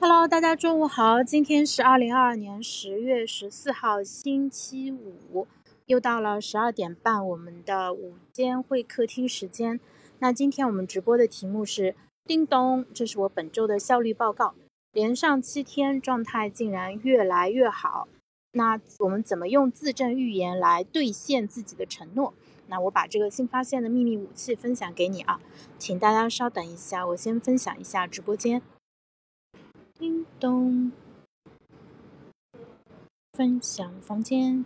Hello，大家中午好，今天是二零二二年十月十四号，星期五，又到了十二点半，我们的午间会客厅时间。那今天我们直播的题目是叮咚，这是我本周的效率报告，连上七天，状态竟然越来越好。那我们怎么用自证预言来兑现自己的承诺？那我把这个新发现的秘密武器分享给你啊，请大家稍等一下，我先分享一下直播间。叮咚，分享房间。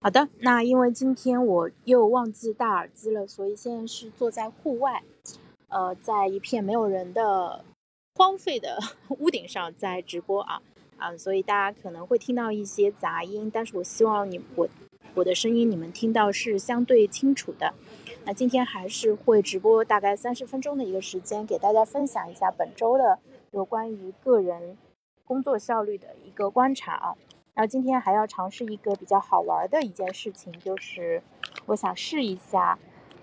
好的，那因为今天我又忘记戴耳机了，所以现在是坐在户外，呃，在一片没有人的荒废的 屋顶上在直播啊。啊，所以大家可能会听到一些杂音，但是我希望你我我的声音你们听到是相对清楚的。那今天还是会直播大概三十分钟的一个时间，给大家分享一下本周的有关于个人工作效率的一个观察啊。然后今天还要尝试一个比较好玩的一件事情，就是我想试一下，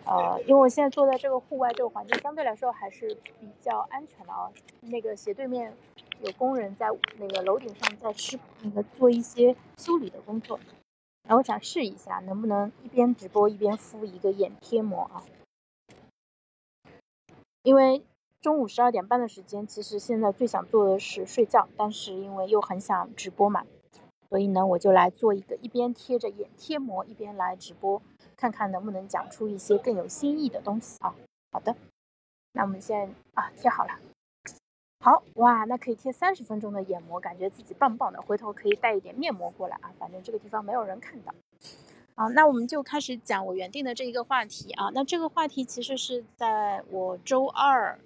呃，因为我现在坐在这个户外这个环境相对来说还是比较安全的啊。那个斜对面。有工人在那个楼顶上在施那个做一些修理的工作，然后我想试一下能不能一边直播一边敷一个眼贴膜啊。因为中午十二点半的时间，其实现在最想做的是睡觉，但是因为又很想直播嘛，所以呢我就来做一个一边贴着眼贴膜一边来直播，看看能不能讲出一些更有新意的东西啊。好的，那我们现在啊贴好了。好哇，那可以贴三十分钟的眼膜，感觉自己棒棒的。回头可以带一点面膜过来啊，反正这个地方没有人看到。好，那我们就开始讲我原定的这一个话题啊。那这个话题其实是在我周二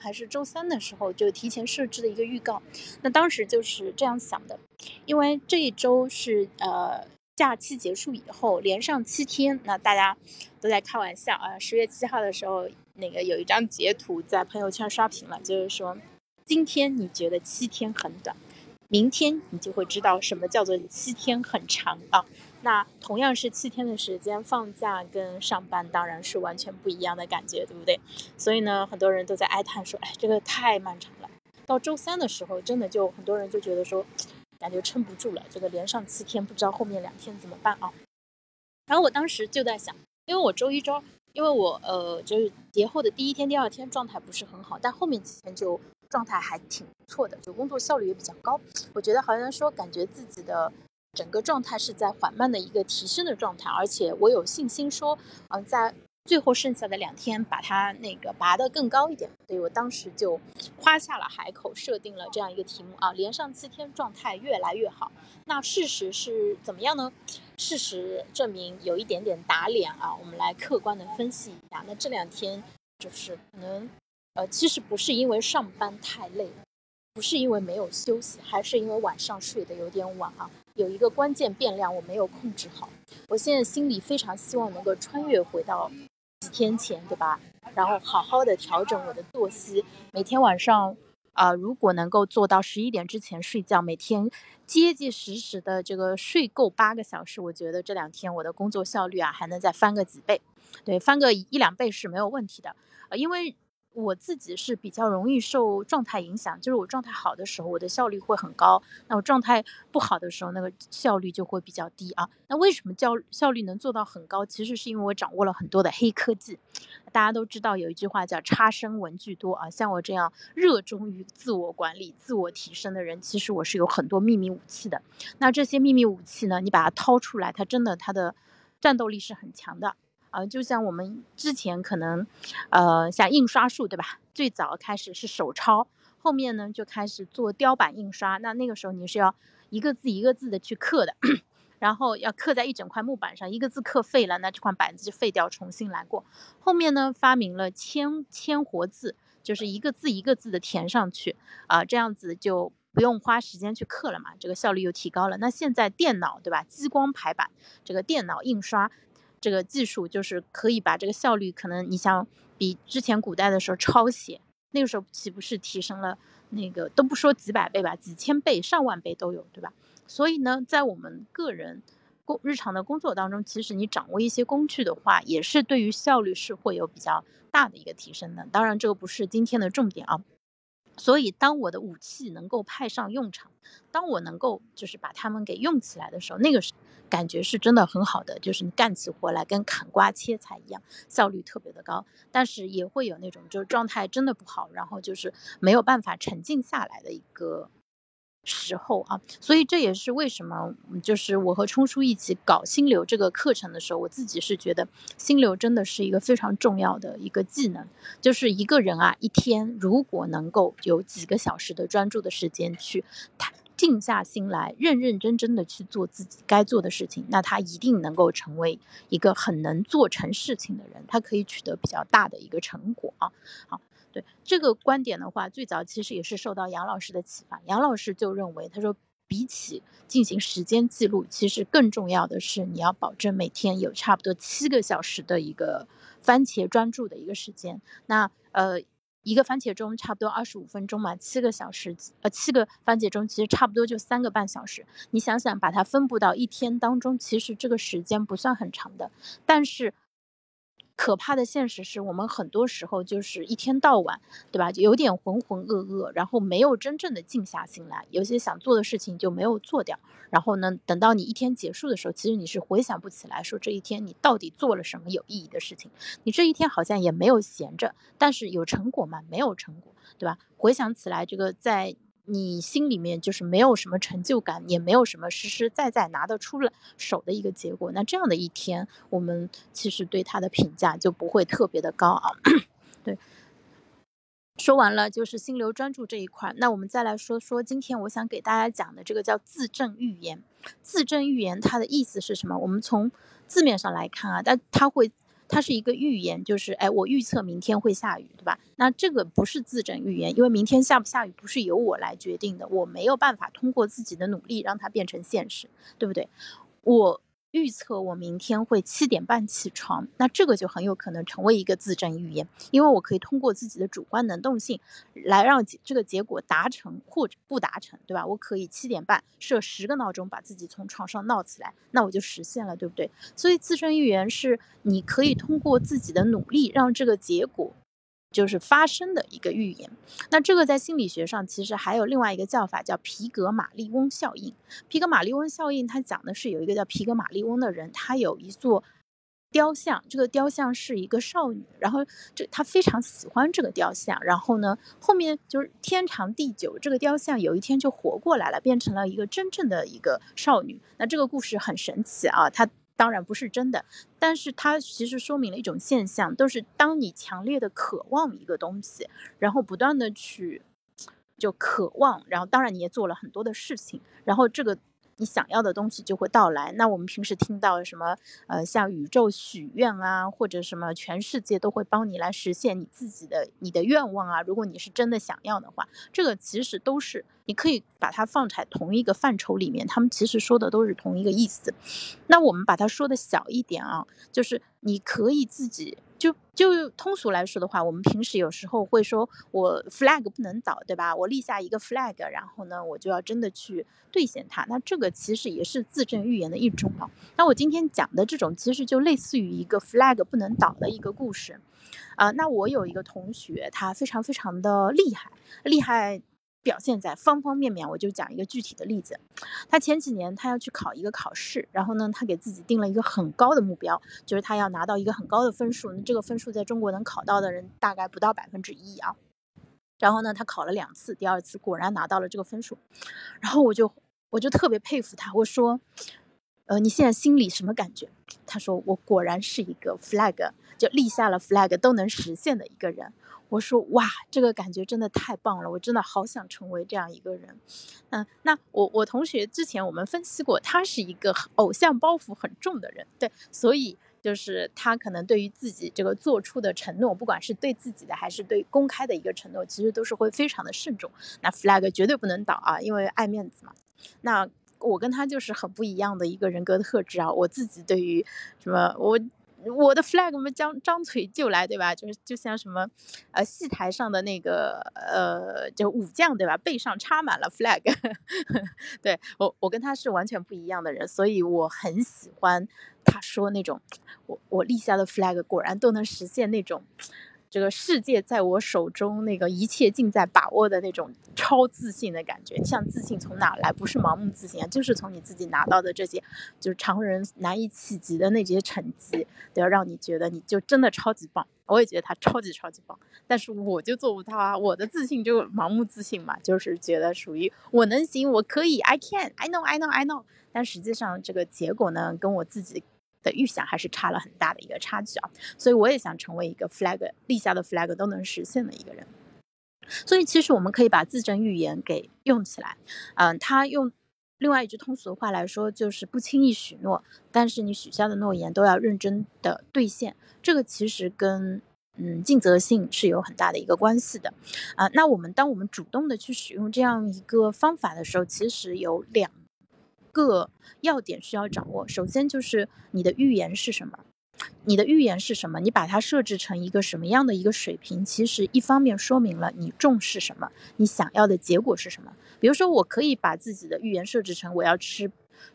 还是周三的时候就提前设置的一个预告。那当时就是这样想的，因为这一周是呃假期结束以后连上七天，那大家都在开玩笑啊。十月七号的时候，那个有一张截图在朋友圈刷屏了，就是说。今天你觉得七天很短，明天你就会知道什么叫做七天很长啊。那同样是七天的时间，放假跟上班当然是完全不一样的感觉，对不对？所以呢，很多人都在哀叹说：“哎，这个太漫长了。”到周三的时候，真的就很多人就觉得说，感觉撑不住了。这个连上七天，不知道后面两天怎么办啊？然后我当时就在想，因为我周一周，因为我呃就是节后的第一天、第二天状态不是很好，但后面几天就。状态还挺不错的，就工作效率也比较高。我觉得好像说，感觉自己的整个状态是在缓慢的一个提升的状态，而且我有信心说，嗯，在最后剩下的两天把它那个拔得更高一点。所以我当时就夸下了海口，设定了这样一个题目啊，连上七天状态越来越好。那事实是怎么样呢？事实证明有一点点打脸啊。我们来客观的分析一下。那这两天就是可能。呃，其实不是因为上班太累，不是因为没有休息，还是因为晚上睡得有点晚啊。有一个关键变量我没有控制好，我现在心里非常希望能够穿越回到几天前，对吧？然后好好的调整我的作息，每天晚上啊，如果能够做到十一点之前睡觉，每天结结实实的这个睡够八个小时，我觉得这两天我的工作效率啊还能再翻个几倍，对，翻个一两倍是没有问题的，呃，因为。我自己是比较容易受状态影响，就是我状态好的时候，我的效率会很高；那我状态不好的时候，那个效率就会比较低啊。那为什么效效率能做到很高？其实是因为我掌握了很多的黑科技。大家都知道有一句话叫“差生文具多”啊，像我这样热衷于自我管理、自我提升的人，其实我是有很多秘密武器的。那这些秘密武器呢，你把它掏出来，它真的它的战斗力是很强的。啊，就像我们之前可能，呃，像印刷术，对吧？最早开始是手抄，后面呢就开始做雕版印刷。那那个时候你是要一个字一个字的去刻的，然后要刻在一整块木板上，一个字刻废了，那这块板子就废掉，重新来过。后面呢发明了铅铅活字，就是一个字一个字的填上去，啊，这样子就不用花时间去刻了嘛，这个效率又提高了。那现在电脑，对吧？激光排版，这个电脑印刷。这个技术就是可以把这个效率，可能你像比之前古代的时候抄写，那个时候岂不是提升了那个都不说几百倍吧，几千倍、上万倍都有，对吧？所以呢，在我们个人工日常的工作当中，其实你掌握一些工具的话，也是对于效率是会有比较大的一个提升的。当然，这个不是今天的重点啊。所以，当我的武器能够派上用场，当我能够就是把它们给用起来的时候，那个是感觉是真的很好的，就是你干起活来跟砍瓜切菜一样，效率特别的高。但是也会有那种就是状态真的不好，然后就是没有办法沉静下来的一个。时候啊，所以这也是为什么，就是我和冲叔一起搞心流这个课程的时候，我自己是觉得心流真的是一个非常重要的一个技能。就是一个人啊，一天如果能够有几个小时的专注的时间去，他静下心来，认认真真的去做自己该做的事情，那他一定能够成为一个很能做成事情的人，他可以取得比较大的一个成果啊。好。对这个观点的话，最早其实也是受到杨老师的启发。杨老师就认为，他说，比起进行时间记录，其实更重要的是你要保证每天有差不多七个小时的一个番茄专注的一个时间。那呃，一个番茄钟差不多二十五分钟嘛，七个小时，呃，七个番茄钟其实差不多就三个半小时。你想想，把它分布到一天当中，其实这个时间不算很长的，但是。可怕的现实是我们很多时候就是一天到晚，对吧？有点浑浑噩噩，然后没有真正的静下心来，有些想做的事情就没有做掉。然后呢，等到你一天结束的时候，其实你是回想不起来，说这一天你到底做了什么有意义的事情。你这一天好像也没有闲着，但是有成果吗？没有成果，对吧？回想起来，这个在。你心里面就是没有什么成就感，也没有什么实实在在拿得出了手的一个结果，那这样的一天，我们其实对他的评价就不会特别的高啊。对，说完了就是心流专注这一块，那我们再来说说今天我想给大家讲的这个叫自证预言。自证预言它的意思是什么？我们从字面上来看啊，但它会。它是一个预言，就是哎，我预测明天会下雨，对吧？那这个不是自证预言，因为明天下不下雨不是由我来决定的，我没有办法通过自己的努力让它变成现实，对不对？我。预测我明天会七点半起床，那这个就很有可能成为一个自证预言，因为我可以通过自己的主观能动性来让这个结果达成或者不达成，对吧？我可以七点半设十个闹钟，把自己从床上闹起来，那我就实现了，对不对？所以自证预言是你可以通过自己的努力让这个结果。就是发生的一个预言，那这个在心理学上其实还有另外一个叫法，叫皮格马利翁效应。皮格马利翁效应，它讲的是有一个叫皮格马利翁的人，他有一座雕像，这个雕像是一个少女，然后这他非常喜欢这个雕像，然后呢，后面就是天长地久，这个雕像有一天就活过来了，变成了一个真正的一个少女。那这个故事很神奇啊，它。当然不是真的，但是它其实说明了一种现象，都是当你强烈的渴望一个东西，然后不断的去就渴望，然后当然你也做了很多的事情，然后这个。你想要的东西就会到来。那我们平时听到什么，呃，向宇宙许愿啊，或者什么，全世界都会帮你来实现你自己的你的愿望啊。如果你是真的想要的话，这个其实都是你可以把它放在同一个范畴里面，他们其实说的都是同一个意思。那我们把它说的小一点啊，就是你可以自己。就就通俗来说的话，我们平时有时候会说，我 flag 不能倒，对吧？我立下一个 flag，然后呢，我就要真的去兑现它。那这个其实也是自证预言的一种啊。那我今天讲的这种，其实就类似于一个 flag 不能倒的一个故事，啊，那我有一个同学，他非常非常的厉害，厉害。表现在方方面面，我就讲一个具体的例子。他前几年他要去考一个考试，然后呢，他给自己定了一个很高的目标，就是他要拿到一个很高的分数。这个分数在中国能考到的人大概不到百分之一啊。然后呢，他考了两次，第二次果然拿到了这个分数。然后我就我就特别佩服他，我说，呃，你现在心里什么感觉？他说，我果然是一个 flag，就立下了 flag 都能实现的一个人。我说哇，这个感觉真的太棒了，我真的好想成为这样一个人。嗯，那我我同学之前我们分析过，他是一个偶像包袱很重的人，对，所以就是他可能对于自己这个做出的承诺，不管是对自己的还是对公开的一个承诺，其实都是会非常的慎重。那 flag 绝对不能倒啊，因为爱面子嘛。那我跟他就是很不一样的一个人格特质啊，我自己对于什么我。我的 flag 我们张张嘴就来，对吧？就是就像什么，呃，戏台上的那个呃，就武将，对吧？背上插满了 flag。对我，我跟他是完全不一样的人，所以我很喜欢他说那种，我我立下的 flag 果然都能实现那种。这个世界在我手中，那个一切尽在把握的那种超自信的感觉。像自信从哪来？不是盲目自信啊，就是从你自己拿到的这些，就是常人难以企及的那些成绩，都要让你觉得你就真的超级棒。我也觉得他超级超级棒，但是我就做不到啊。我的自信就盲目自信嘛，就是觉得属于我能行，我可以，I can，I know，I know，I know。但实际上这个结果呢，跟我自己。的预想还是差了很大的一个差距啊，所以我也想成为一个 flag 立下的 flag 都能实现的一个人。所以其实我们可以把自证预言给用起来，嗯，他用另外一句通俗的话来说，就是不轻易许诺，但是你许下的诺言都要认真的兑现。这个其实跟嗯尽责性是有很大的一个关系的啊。那我们当我们主动的去使用这样一个方法的时候，其实有两。个要点需要掌握，首先就是你的预言是什么？你的预言是什么？你把它设置成一个什么样的一个水平？其实一方面说明了你重视什么，你想要的结果是什么。比如说，我可以把自己的预言设置成我要吃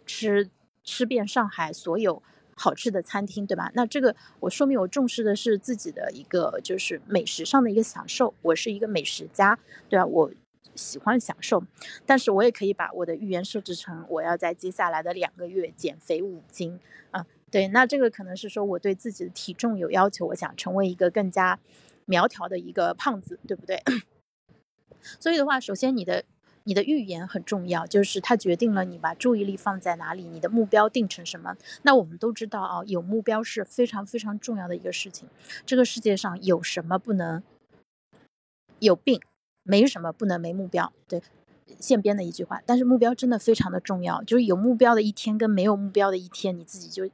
吃吃遍上海所有好吃的餐厅，对吧？那这个我说明我重视的是自己的一个就是美食上的一个享受，我是一个美食家，对吧？我。喜欢享受，但是我也可以把我的预言设置成我要在接下来的两个月减肥五斤啊，对，那这个可能是说我对自己的体重有要求，我想成为一个更加苗条的一个胖子，对不对？所以的话，首先你的你的预言很重要，就是它决定了你把注意力放在哪里，你的目标定成什么。那我们都知道啊，有目标是非常非常重要的一个事情。这个世界上有什么不能有病？没什么不能没目标，对，现编的一句话。但是目标真的非常的重要，就是有目标的一天跟没有目标的一天，你自己就，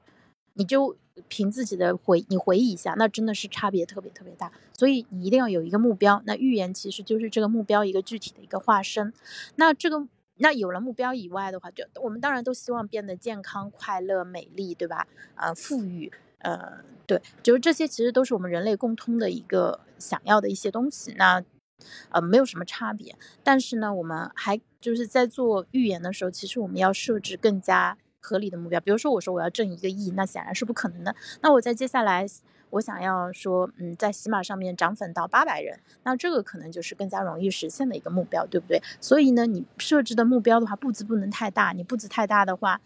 你就凭自己的回，你回忆一下，那真的是差别特别特别大。所以你一定要有一个目标。那预言其实就是这个目标一个具体的一个化身。那这个，那有了目标以外的话，就我们当然都希望变得健康、快乐、美丽，对吧？呃，富裕，呃，对，就是这些其实都是我们人类共通的一个想要的一些东西。那呃，没有什么差别，但是呢，我们还就是在做预言的时候，其实我们要设置更加合理的目标。比如说，我说我要挣一个亿，那显然是不可能的。那我在接下来，我想要说，嗯，在喜马上面涨粉到八百人，那这个可能就是更加容易实现的一个目标，对不对？所以呢，你设置的目标的话，步子不能太大，你步子太大的话，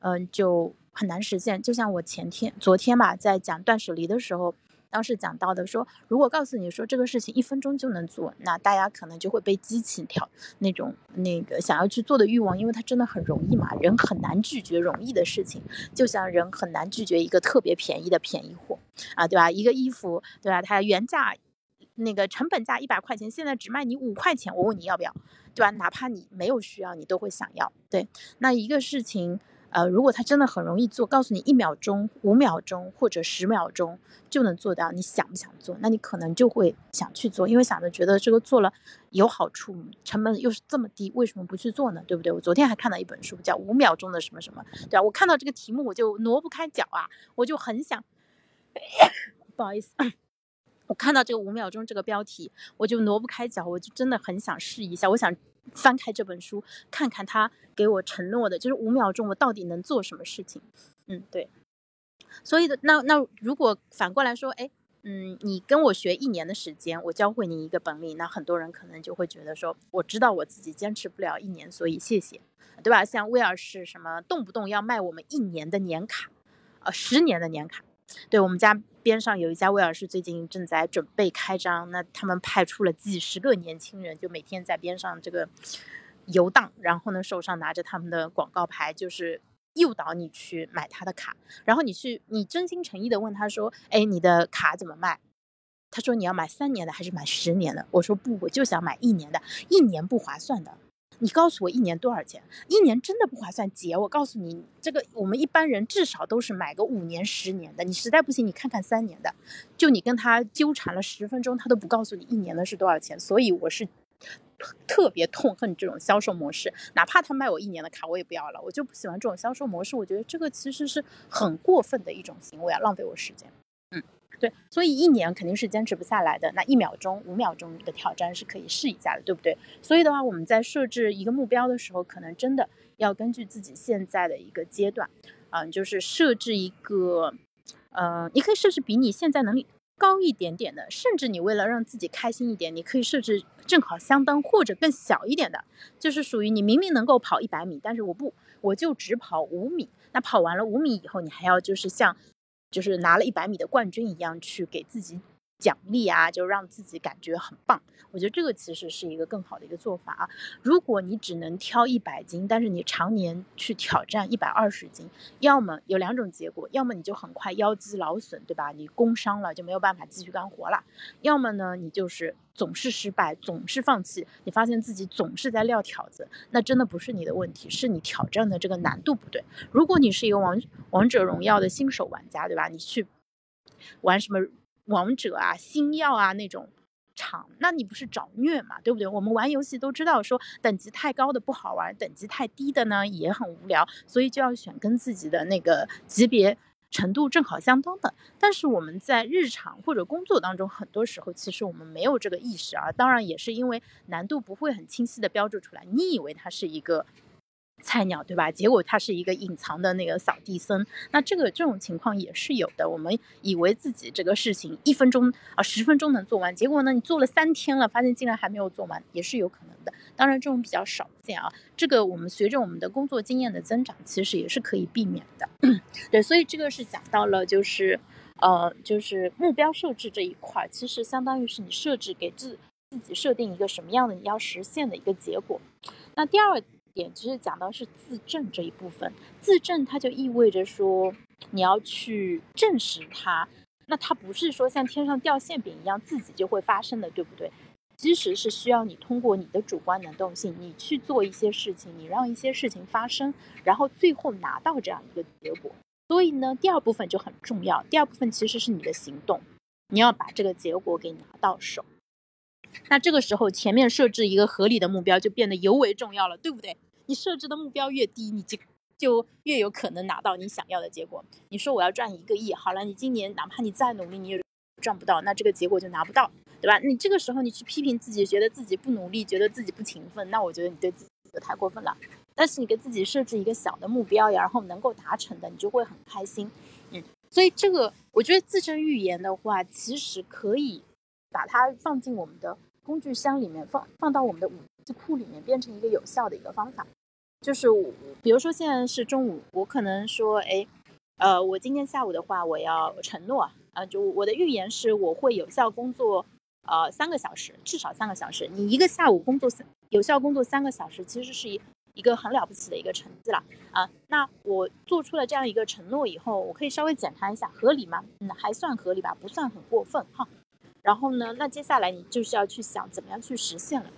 嗯，就很难实现。就像我前天、昨天吧，在讲断舍离的时候。当时讲到的说，如果告诉你说这个事情一分钟就能做，那大家可能就会被激起挑那种那个想要去做的欲望，因为它真的很容易嘛，人很难拒绝容易的事情，就像人很难拒绝一个特别便宜的便宜货啊，对吧？一个衣服，对吧？它原价那个成本价一百块钱，现在只卖你五块钱，我问你要不要，对吧？哪怕你没有需要，你都会想要。对，那一个事情。呃，如果它真的很容易做，告诉你一秒钟、五秒钟或者十秒钟就能做到，你想不想做？那你可能就会想去做，因为想着觉得这个做了有好处，成本又是这么低，为什么不去做呢？对不对？我昨天还看到一本书，叫《五秒钟的什么什么》，对吧？我看到这个题目我就挪不开脚啊，我就很想，不好意思，我看到这个五秒钟这个标题，我就挪不开脚，我就真的很想试一下，我想。翻开这本书，看看他给我承诺的，就是五秒钟我到底能做什么事情？嗯，对。所以的那那如果反过来说，哎，嗯，你跟我学一年的时间，我教会你一个本领，那很多人可能就会觉得说，我知道我自己坚持不了一年，所以谢谢，对吧？像威尔士什么动不动要卖我们一年的年卡，呃，十年的年卡。对我们家边上有一家威尔士，最近正在准备开张。那他们派出了几十个年轻人，就每天在边上这个游荡，然后呢手上拿着他们的广告牌，就是诱导你去买他的卡。然后你去，你真心诚意的问他说：“哎，你的卡怎么卖？”他说：“你要买三年的还是买十年的？”我说：“不，我就想买一年的，一年不划算的。”你告诉我一年多少钱？一年真的不划算，姐。我告诉你，这个我们一般人至少都是买个五年、十年的。你实在不行，你看看三年的。就你跟他纠缠了十分钟，他都不告诉你一年的是多少钱。所以我是特别痛恨这种销售模式，哪怕他卖我一年的卡，我也不要了。我就不喜欢这种销售模式，我觉得这个其实是很过分的一种行为啊，浪费我时间。嗯，对，所以一年肯定是坚持不下来的。那一秒钟、五秒钟的挑战是可以试一下的，对不对？所以的话，我们在设置一个目标的时候，可能真的要根据自己现在的一个阶段，嗯，就是设置一个，呃，你可以设置比你现在能力。高一点点的，甚至你为了让自己开心一点，你可以设置正好相当或者更小一点的，就是属于你明明能够跑一百米，但是我不，我就只跑五米。那跑完了五米以后，你还要就是像，就是拿了一百米的冠军一样去给自己。奖励啊，就让自己感觉很棒。我觉得这个其实是一个更好的一个做法啊。如果你只能挑一百斤，但是你常年去挑战一百二十斤，要么有两种结果，要么你就很快腰肌劳损，对吧？你工伤了就没有办法继续干活了。要么呢，你就是总是失败，总是放弃，你发现自己总是在撂挑子，那真的不是你的问题，是你挑战的这个难度不对。如果你是一个王王者荣耀的新手玩家，对吧？你去玩什么？王者啊，星耀啊那种场，那你不是找虐嘛，对不对？我们玩游戏都知道，说等级太高的不好玩，等级太低的呢也很无聊，所以就要选跟自己的那个级别程度正好相当的。但是我们在日常或者工作当中，很多时候其实我们没有这个意识啊，当然也是因为难度不会很清晰的标注出来，你以为它是一个。菜鸟对吧？结果他是一个隐藏的那个扫地僧，那这个这种情况也是有的。我们以为自己这个事情一分钟啊十分钟能做完，结果呢你做了三天了，发现竟然还没有做完，也是有可能的。当然这种比较少见啊。这个我们随着我们的工作经验的增长，其实也是可以避免的。对，所以这个是讲到了就是呃就是目标设置这一块，其实相当于是你设置给自自己设定一个什么样的你要实现的一个结果。那第二。点其实讲到是自证这一部分，自证它就意味着说你要去证实它，那它不是说像天上掉馅饼一样自己就会发生的，对不对？其实是需要你通过你的主观能动性，你去做一些事情，你让一些事情发生，然后最后拿到这样一个结果。所以呢，第二部分就很重要，第二部分其实是你的行动，你要把这个结果给拿到手。那这个时候，前面设置一个合理的目标就变得尤为重要了，对不对？你设置的目标越低，你就就越有可能拿到你想要的结果。你说我要赚一个亿，好了，你今年哪怕你再努力，你也赚不到，那这个结果就拿不到，对吧？你这个时候你去批评自己，觉得自己不努力，觉得自己不勤奋，那我觉得你对自己就太过分了。但是你给自己设置一个小的目标，然后能够达成的，你就会很开心。嗯，所以这个我觉得自身预言的话，其实可以把它放进我们的。工具箱里面放放到我们的武库里面，变成一个有效的一个方法。就是我，比如说现在是中午，我可能说，哎，呃，我今天下午的话，我要承诺，啊，就我的预言是我会有效工作，呃，三个小时，至少三个小时。你一个下午工作三有效工作三个小时，其实是一一个很了不起的一个成绩了啊。那我做出了这样一个承诺以后，我可以稍微检查一下合理吗？嗯，还算合理吧，不算很过分哈。然后呢？那接下来你就是要去想怎么样去实现了。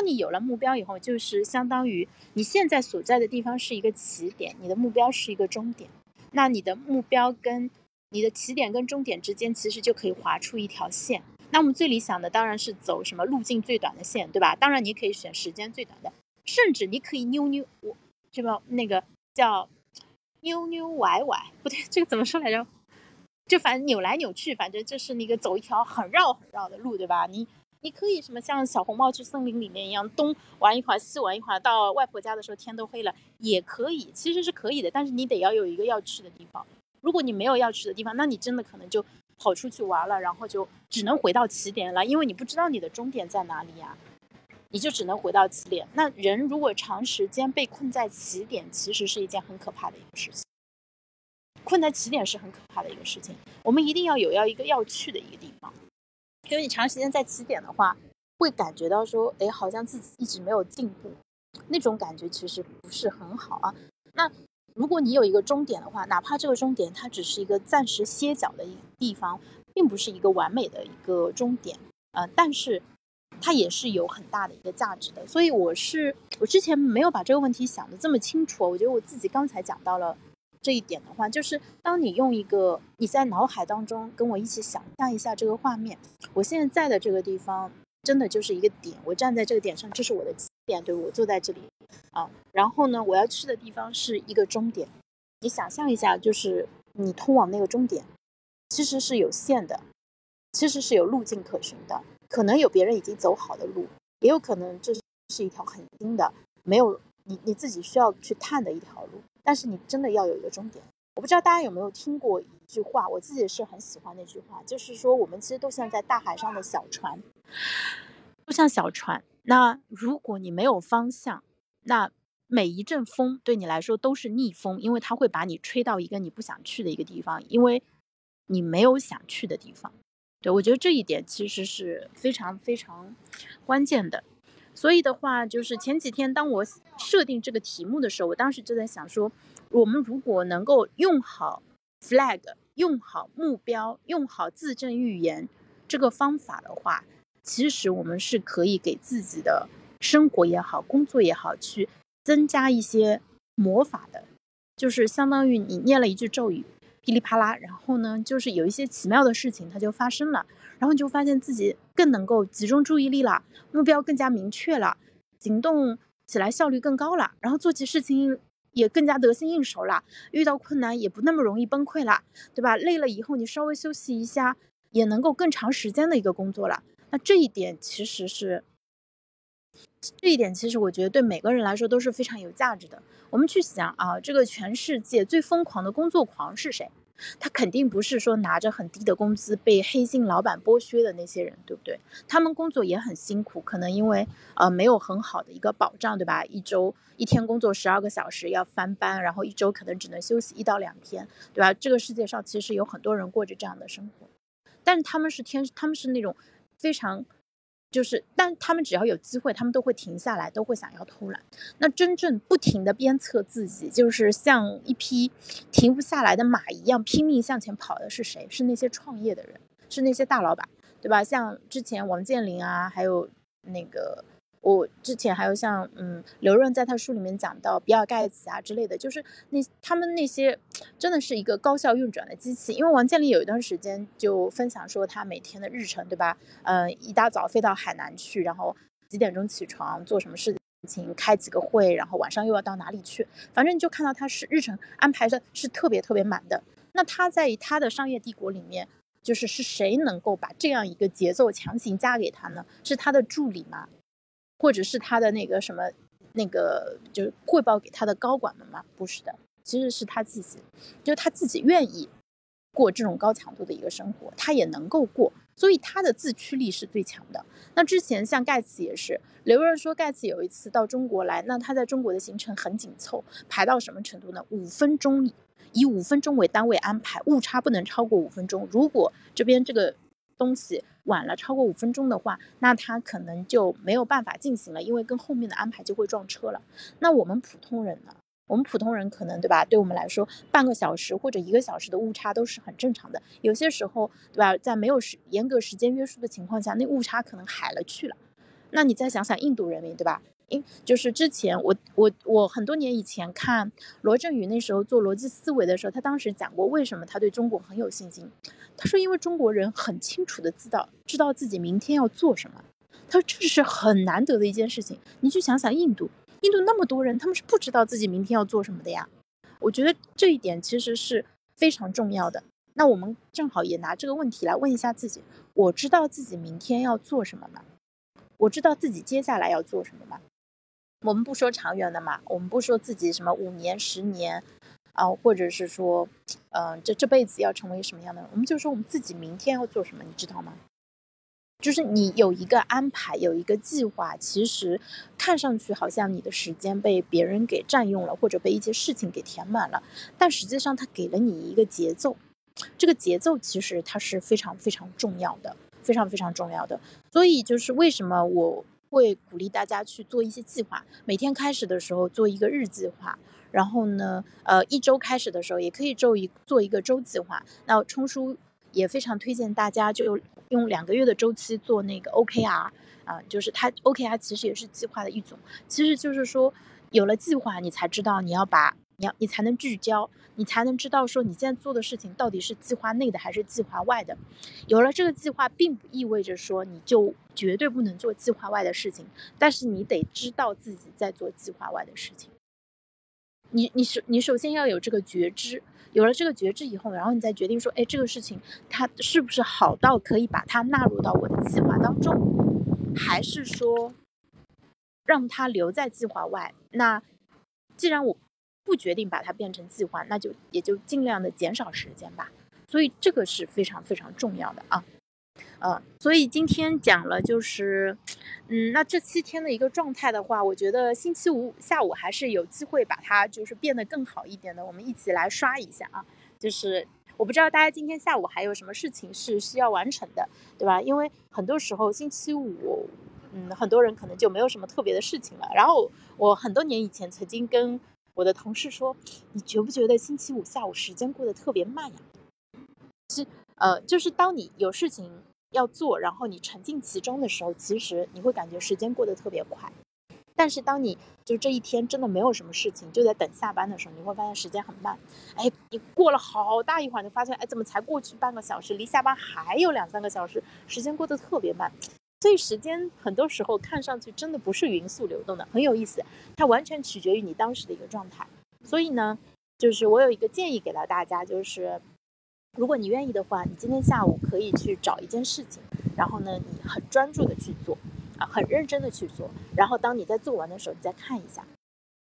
当你有了目标以后，就是相当于你现在所在的地方是一个起点，你的目标是一个终点。那你的目标跟你的起点跟终点之间，其实就可以划出一条线。那我们最理想的当然是走什么路径最短的线，对吧？当然你可以选时间最短的，甚至你可以扭扭我，这个那个叫扭扭歪歪，不对，这个怎么说来着？就反正扭来扭去，反正就是那个走一条很绕很绕的路，对吧？你你可以什么像小红帽去森林里面一样，东玩一会儿，西玩一会儿，到外婆家的时候天都黑了，也可以，其实是可以的。但是你得要有一个要去的地方。如果你没有要去的地方，那你真的可能就跑出去玩了，然后就只能回到起点了，因为你不知道你的终点在哪里呀，你就只能回到起点。那人如果长时间被困在起点，其实是一件很可怕的一个事情。困在起点是很可怕的一个事情，我们一定要有要一个要去的一个地方，因为你长时间在起点的话，会感觉到说，哎，好像自己一直没有进步，那种感觉其实不是很好啊。那如果你有一个终点的话，哪怕这个终点它只是一个暂时歇脚的一地方，并不是一个完美的一个终点，呃，但是它也是有很大的一个价值的。所以我是我之前没有把这个问题想的这么清楚，我觉得我自己刚才讲到了。这一点的话，就是当你用一个你在脑海当中跟我一起想象一下这个画面，我现在在的这个地方，真的就是一个点，我站在这个点上，这是我的起点，对我坐在这里啊。然后呢，我要去的地方是一个终点。你想象一下，就是你通往那个终点，其实是有限的，其实是有路径可循的。可能有别人已经走好的路，也有可能这是一条很新的，没有你你自己需要去探的一条路。但是你真的要有一个终点。我不知道大家有没有听过一句话，我自己是很喜欢那句话，就是说我们其实都像在大海上的小船，都像小船。那如果你没有方向，那每一阵风对你来说都是逆风，因为它会把你吹到一个你不想去的一个地方，因为你没有想去的地方。对我觉得这一点其实是非常非常关键的。所以的话，就是前几天当我设定这个题目的时候，我当时就在想说。我们如果能够用好 flag，用好目标，用好自证预言这个方法的话，其实我们是可以给自己的生活也好，工作也好，去增加一些魔法的，就是相当于你念了一句咒语，噼里啪啦，然后呢，就是有一些奇妙的事情它就发生了，然后你就发现自己更能够集中注意力了，目标更加明确了，行动起来效率更高了，然后做起事情。也更加得心应手了，遇到困难也不那么容易崩溃了，对吧？累了以后你稍微休息一下，也能够更长时间的一个工作了。那这一点其实是，这一点其实我觉得对每个人来说都是非常有价值的。我们去想啊，这个全世界最疯狂的工作狂是谁？他肯定不是说拿着很低的工资被黑心老板剥削的那些人，对不对？他们工作也很辛苦，可能因为呃没有很好的一个保障，对吧？一周一天工作十二个小时要翻班，然后一周可能只能休息一到两天，对吧？这个世界上其实有很多人过着这样的生活，但是他们是天，他们是那种非常。就是，但他们只要有机会，他们都会停下来，都会想要偷懒。那真正不停的鞭策自己，就是像一匹停不下来的马一样拼命向前跑的是谁？是那些创业的人，是那些大老板，对吧？像之前王健林啊，还有那个。我之前还有像嗯刘润在他书里面讲到比尔盖茨啊之类的，就是那他们那些真的是一个高效运转的机器。因为王健林有一段时间就分享说他每天的日程，对吧？嗯，一大早飞到海南去，然后几点钟起床做什么事情，开几个会，然后晚上又要到哪里去，反正你就看到他是日程安排的是特别特别满的。那他在他的商业帝国里面，就是是谁能够把这样一个节奏强行加给他呢？是他的助理吗？或者是他的那个什么，那个就是汇报给他的高管们吗？不是的，其实是他自己，就他自己愿意过这种高强度的一个生活，他也能够过，所以他的自驱力是最强的。那之前像盖茨也是，刘润说盖茨有一次到中国来，那他在中国的行程很紧凑，排到什么程度呢？五分钟以五分钟为单位安排，误差不能超过五分钟。如果这边这个。东西晚了超过五分钟的话，那他可能就没有办法进行了，因为跟后面的安排就会撞车了。那我们普通人呢？我们普通人可能对吧？对我们来说，半个小时或者一个小时的误差都是很正常的。有些时候，对吧？在没有时严格时间约束的情况下，那误差可能海了去了。那你再想想印度人民，对吧？因就是之前我我我很多年以前看罗振宇那时候做逻辑思维的时候，他当时讲过为什么他对中国很有信心。他说因为中国人很清楚的知道知道自己明天要做什么。他说这是很难得的一件事情。你去想想印度，印度那么多人，他们是不知道自己明天要做什么的呀。我觉得这一点其实是非常重要的。那我们正好也拿这个问题来问一下自己：我知道自己明天要做什么吗？我知道自己接下来要做什么吗？我们不说长远的嘛，我们不说自己什么五年、十年，啊，或者是说，嗯，这这辈子要成为什么样的人，我们就说我们自己明天要做什么，你知道吗？就是你有一个安排，有一个计划，其实看上去好像你的时间被别人给占用了，或者被一些事情给填满了，但实际上它给了你一个节奏，这个节奏其实它是非常非常重要的，非常非常重要的。所以就是为什么我。会鼓励大家去做一些计划，每天开始的时候做一个日计划，然后呢，呃，一周开始的时候也可以周一做一个周计划。那冲叔也非常推荐大家就用两个月的周期做那个 OKR 啊，就是它 OKR 其实也是计划的一种，其实就是说有了计划，你才知道你要把你要你才能聚焦。你才能知道说你现在做的事情到底是计划内的还是计划外的。有了这个计划，并不意味着说你就绝对不能做计划外的事情，但是你得知道自己在做计划外的事情。你你首你首先要有这个觉知，有了这个觉知以后，然后你再决定说，哎，这个事情它是不是好到可以把它纳入到我的计划当中，还是说让它留在计划外？那既然我不决定把它变成计划，那就也就尽量的减少时间吧。所以这个是非常非常重要的啊。呃，所以今天讲了就是，嗯，那这七天的一个状态的话，我觉得星期五下午还是有机会把它就是变得更好一点的。我们一起来刷一下啊，就是我不知道大家今天下午还有什么事情是需要完成的，对吧？因为很多时候星期五，嗯，很多人可能就没有什么特别的事情了。然后我很多年以前曾经跟我的同事说，你觉不觉得星期五下午时间过得特别慢呀？是，呃，就是当你有事情。要做，然后你沉浸其中的时候，其实你会感觉时间过得特别快。但是当你就这一天真的没有什么事情，就在等下班的时候，你会发现时间很慢。哎，你过了好大一会儿，你发现哎，怎么才过去半个小时？离下班还有两三个小时，时间过得特别慢。所以时间很多时候看上去真的不是匀速流动的，很有意思。它完全取决于你当时的一个状态。所以呢，就是我有一个建议给到大家，就是。如果你愿意的话，你今天下午可以去找一件事情，然后呢，你很专注的去做，啊，很认真的去做。然后当你在做完的时候，你再看一下，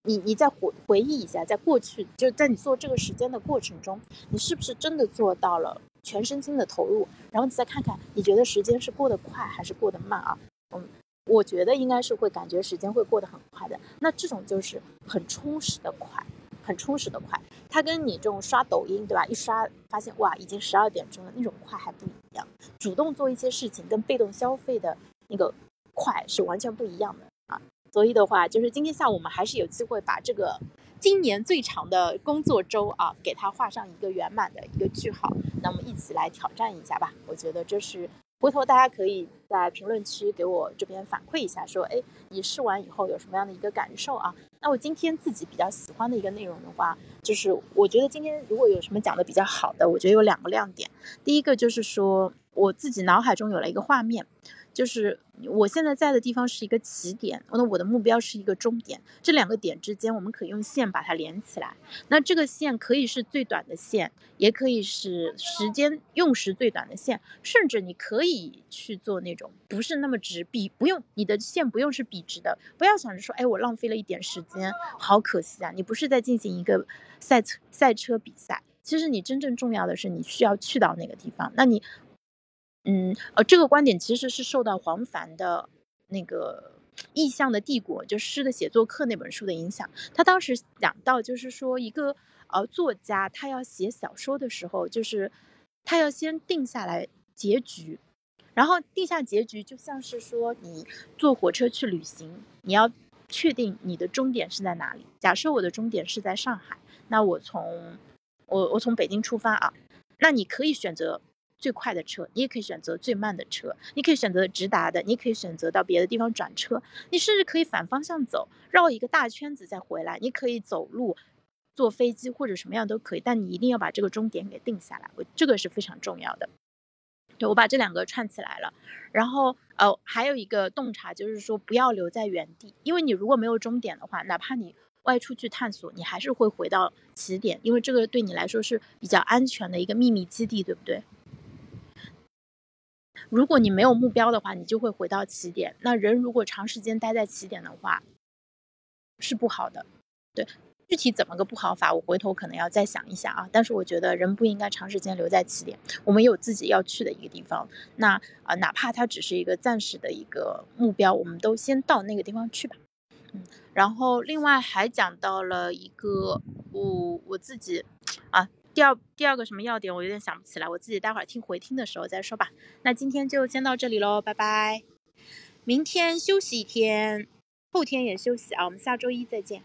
你你再回回忆一下，在过去就在你做这个时间的过程中，你是不是真的做到了全身心的投入？然后你再看看，你觉得时间是过得快还是过得慢啊？嗯，我觉得应该是会感觉时间会过得很快的。那这种就是很充实的快。很充实的快，它跟你这种刷抖音，对吧？一刷发现哇，已经十二点钟了，那种快还不一样。主动做一些事情跟被动消费的那个快是完全不一样的啊。所以的话，就是今天下午我们还是有机会把这个今年最长的工作周啊，给它画上一个圆满的一个句号。那我们一起来挑战一下吧。我觉得这是。回头大家可以在评论区给我这边反馈一下，说，哎，你试完以后有什么样的一个感受啊？那我今天自己比较喜欢的一个内容的话，就是我觉得今天如果有什么讲的比较好的，我觉得有两个亮点。第一个就是说，我自己脑海中有了一个画面。就是我现在在的地方是一个起点，那我的目标是一个终点，这两个点之间我们可以用线把它连起来。那这个线可以是最短的线，也可以是时间用时最短的线，甚至你可以去做那种不是那么直，笔不用你的线不用是笔直的，不要想着说，哎，我浪费了一点时间，好可惜啊！你不是在进行一个赛车赛车比赛，其实你真正重要的是你需要去到那个地方，那你。嗯，呃，这个观点其实是受到黄凡的那个《意象的帝国》就诗的写作课那本书的影响。他当时讲到，就是说一个呃作家他要写小说的时候，就是他要先定下来结局，然后定下结局就像是说你坐火车去旅行，你要确定你的终点是在哪里。假设我的终点是在上海，那我从我我从北京出发啊，那你可以选择。最快的车，你也可以选择最慢的车，你可以选择直达的，你可以选择到别的地方转车，你甚至可以反方向走，绕一个大圈子再回来，你可以走路、坐飞机或者什么样都可以，但你一定要把这个终点给定下来，我这个是非常重要的。对我把这两个串起来了，然后呃还有一个洞察就是说不要留在原地，因为你如果没有终点的话，哪怕你外出去探索，你还是会回到起点，因为这个对你来说是比较安全的一个秘密基地，对不对？如果你没有目标的话，你就会回到起点。那人如果长时间待在起点的话，是不好的。对，具体怎么个不好法，我回头可能要再想一想啊。但是我觉得人不应该长时间留在起点，我们有自己要去的一个地方。那啊，哪怕它只是一个暂时的一个目标，我们都先到那个地方去吧。嗯，然后另外还讲到了一个我我自己啊。第二第二个什么要点，我有点想不起来，我自己待会儿听回听的时候再说吧。那今天就先到这里喽，拜拜。明天休息一天，后天也休息啊，我们下周一再见。